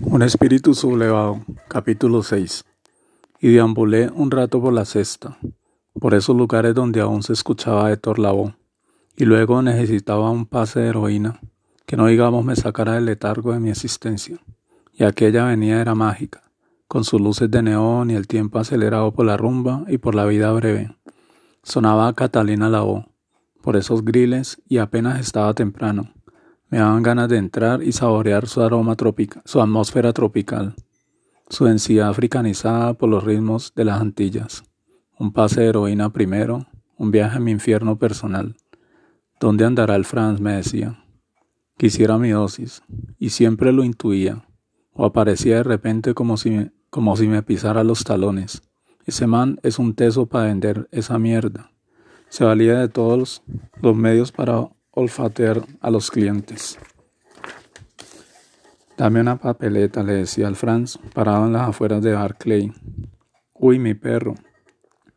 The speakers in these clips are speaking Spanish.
Un espíritu sublevado, capítulo 6. Y deambulé un rato por la cesta, por esos lugares donde aún se escuchaba de Lavoe, y luego necesitaba un pase de heroína, que no digamos me sacara del letargo de mi existencia. Y aquella avenida era mágica, con sus luces de neón y el tiempo acelerado por la rumba y por la vida breve. Sonaba Catalina Lavó, por esos griles, y apenas estaba temprano me daban ganas de entrar y saborear su aroma tropical, su atmósfera tropical, su densidad africanizada por los ritmos de las Antillas. Un pase de heroína primero, un viaje a mi infierno personal. ¿Dónde andará el Franz? me decía. Quisiera mi dosis, y siempre lo intuía, o aparecía de repente como si me, como si me pisara los talones. Ese man es un teso para vender esa mierda. Se valía de todos los medios para olfatear a los clientes. Dame una papeleta, le decía al Franz, parado en las afueras de Barclay. Uy, mi perro.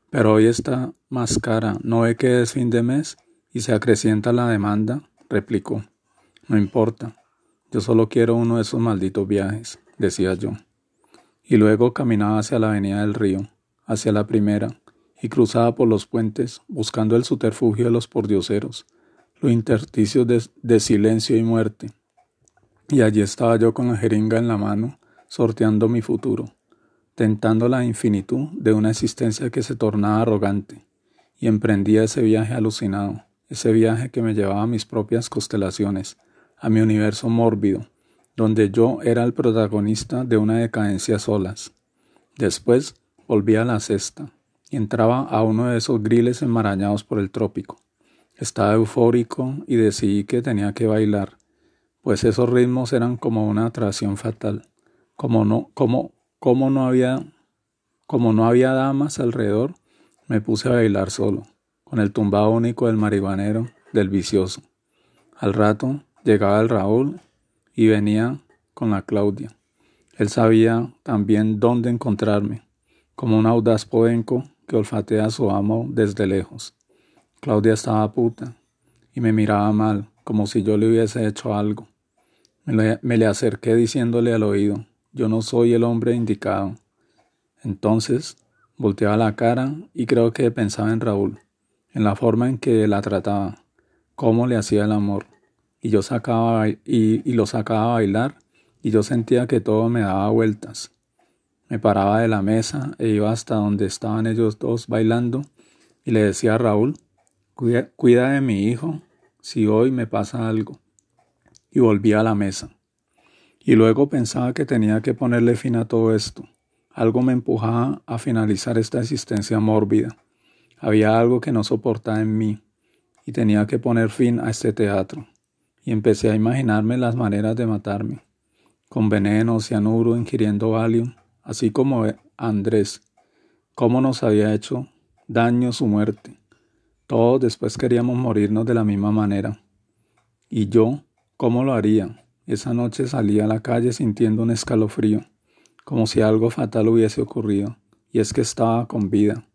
Pero hoy está más cara. ¿No ve que es fin de mes y se acrecienta la demanda? replicó. No importa. Yo solo quiero uno de esos malditos viajes, decía yo. Y luego caminaba hacia la avenida del río, hacia la primera, y cruzaba por los puentes, buscando el subterfugio de los pordioseros, los intersticios de, silencio y muerte. Y allí estaba yo con la jeringa en la mano, sorteando mi futuro, tentando la infinitud de una existencia que se tornaba arrogante, y emprendía ese viaje alucinado, ese viaje que me llevaba a mis propias constelaciones, a mi universo mórbido, donde yo era el protagonista de una decadencia solas. Después volví a la cesta y entraba a uno de esos griles enmarañados por el trópico. Estaba eufórico y decidí que tenía que bailar, pues esos ritmos eran como una atracción fatal. Como no, como, como no había, como no había damas alrededor, me puse a bailar solo, con el tumbado único del marihuanero, del vicioso. Al rato llegaba el Raúl y venía con la Claudia. Él sabía también dónde encontrarme, como un audaz poenco que olfatea a su amo desde lejos. Claudia estaba puta y me miraba mal, como si yo le hubiese hecho algo. Me le, acerqué diciéndole al oído, yo no soy el hombre indicado. Entonces volteaba la cara y creo que pensaba en Raúl, en la forma en que la trataba, cómo le hacía el amor. Y yo sacaba y, y lo sacaba a bailar y yo sentía que todo me daba vueltas. Me paraba de la mesa e iba hasta donde estaban ellos dos bailando y le decía a Raúl Cuida, de mi hijo si hoy me pasa algo. Y volví a la mesa. Y luego pensaba que tenía que ponerle fin a todo esto. Algo me empujaba a finalizar esta existencia mórbida. Había algo que no soportaba en mí y tenía que poner fin a este teatro. Y empecé a imaginarme las maneras de matarme. Con veneno, cianuro, ingiriendo Valium, así como Andrés. Cómo nos había hecho daño su muerte todos después queríamos morirnos de la misma manera. ¿Y yo cómo lo haría? Esa noche salí a la calle sintiendo un escalofrío, como si algo fatal hubiese ocurrido, y es que estaba con vida,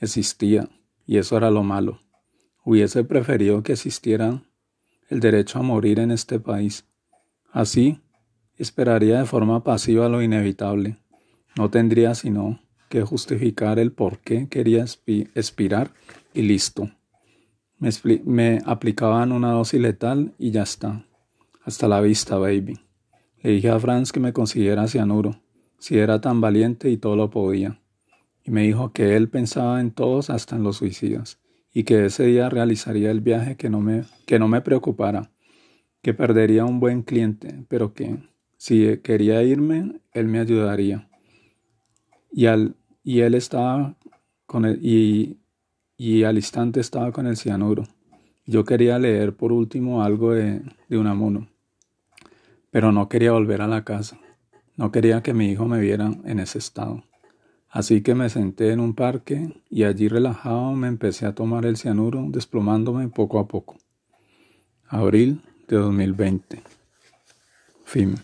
existía, y eso era lo malo. Hubiese preferido que existiera el derecho a morir en este país. Así, esperaría de forma pasiva lo inevitable. No tendría sino que justificar el por qué quería expirar y listo. Me, aplicaban una dosis letal y ya está. Hasta la vista, baby. Le dije a Franz que me consiguiera cianuro, si era tan valiente y todo lo podía. Y me dijo que él pensaba en todos hasta en los suicidas, y que ese día realizaría el viaje que no me, que no me preocupara, que perdería un buen cliente, pero que si quería irme, él me ayudaría. Y, al, y él estaba con él, y y al instante estaba con el cianuro. Yo quería leer por último algo de, de Unamuno, pero no quería volver a la casa. No quería que mi hijo me viera en ese estado. Así que me senté en un parque y allí relajado me empecé a tomar el cianuro, desplomándome poco a poco. Abril de 2020. Fin.